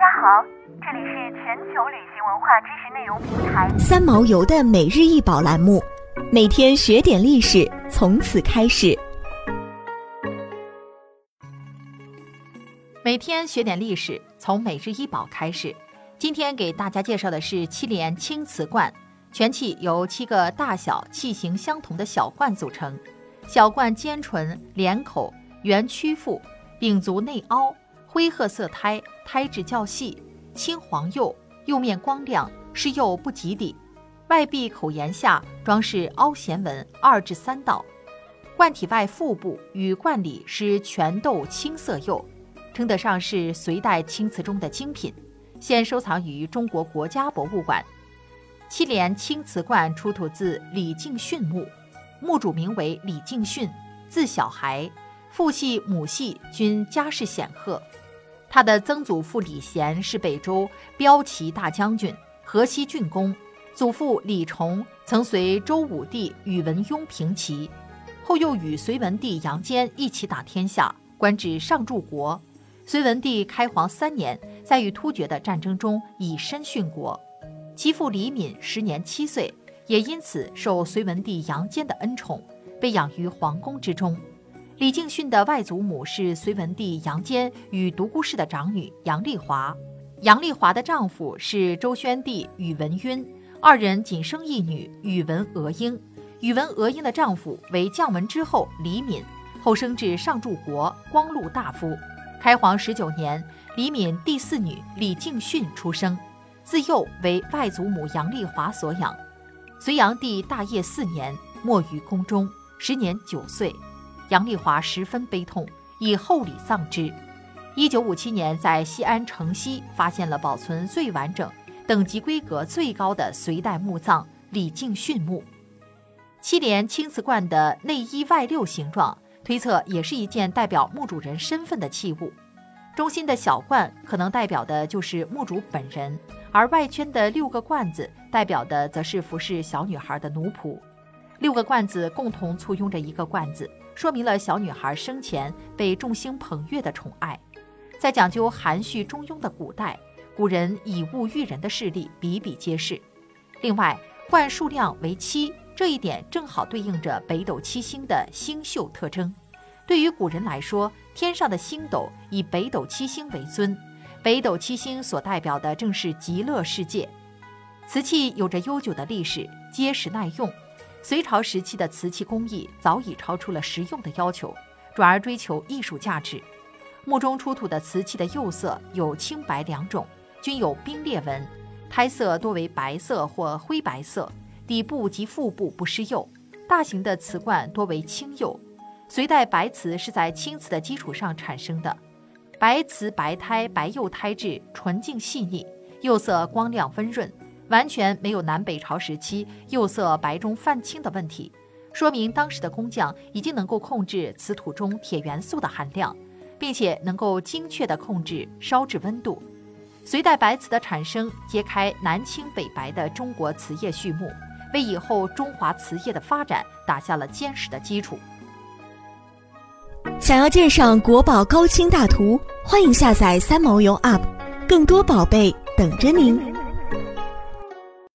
家好，这里是全球旅行文化知识内容平台三毛游的每日一宝栏目，每天学点历史，从此开始。每天学点历史，从每日一宝开始。今天给大家介绍的是七连青瓷罐，全器由七个大小、器型相同的小罐组成。小罐尖唇、连口、圆曲腹，柄足内凹，灰褐色胎，胎质较细，青黄釉，釉面光亮，是釉不及底。外壁口沿下装饰凹弦纹二至三道。罐体外腹部与罐里是全豆青色釉，称得上是隋代青瓷中的精品。现收藏于中国国家博物馆。七连青瓷罐出土自李敬训墓，墓主名为李敬训，字小孩，父系母系均家世显赫。他的曾祖父李贤是北周骠骑大将军、河西郡公，祖父李崇曾随周武帝宇文邕平齐，后又与隋文帝杨坚一起打天下，官至上柱国。隋文帝开皇三年，在与突厥的战争中以身殉国。其父李敏时年七岁，也因此受隋文帝杨坚的恩宠，被养于皇宫之中。李敬训的外祖母是隋文帝杨坚与独孤氏的长女杨丽华，杨丽华的丈夫是周宣帝宇文赟，二人仅生一女宇文娥英。宇文娥英的丈夫为将门之后李敏，后升至上柱国光禄大夫。开皇十九年，李敏第四女李敬训出生，自幼为外祖母杨丽华所养。隋炀帝大业四年，没于宫中，时年九岁。杨丽华十分悲痛，以厚礼葬之。一九五七年，在西安城西发现了保存最完整、等级规格最高的隋代墓葬——李敬训墓。七连青瓷罐的内一外六形状。推测也是一件代表墓主人身份的器物，中心的小罐可能代表的就是墓主本人，而外圈的六个罐子代表的则是服侍小女孩的奴仆。六个罐子共同簇拥着一个罐子，说明了小女孩生前被众星捧月的宠爱。在讲究含蓄中庸的古代，古人以物喻人的事例比比皆是。另外，罐数量为七。这一点正好对应着北斗七星的星宿特征。对于古人来说，天上的星斗以北斗七星为尊，北斗七星所代表的正是极乐世界。瓷器有着悠久的历史，结实耐用。隋朝时期的瓷器工艺早已超出了实用的要求，转而追求艺术价值。墓中出土的瓷器的釉色有青白两种，均有冰裂纹，胎色多为白色或灰白色。底部及腹部不施釉，大型的瓷罐多为青釉。隋代白瓷是在青瓷的基础上产生的，白瓷白胎白釉胎质纯净细腻，釉色光亮温润，完全没有南北朝时期釉色白中泛青的问题，说明当时的工匠已经能够控制瓷土中铁元素的含量，并且能够精确地控制烧制温度。隋代白瓷的产生揭开南青北白的中国瓷业序幕。为以后中华瓷业的发展打下了坚实的基础。想要鉴赏国宝高清大图，欢迎下载三毛游 App，更多宝贝等着您。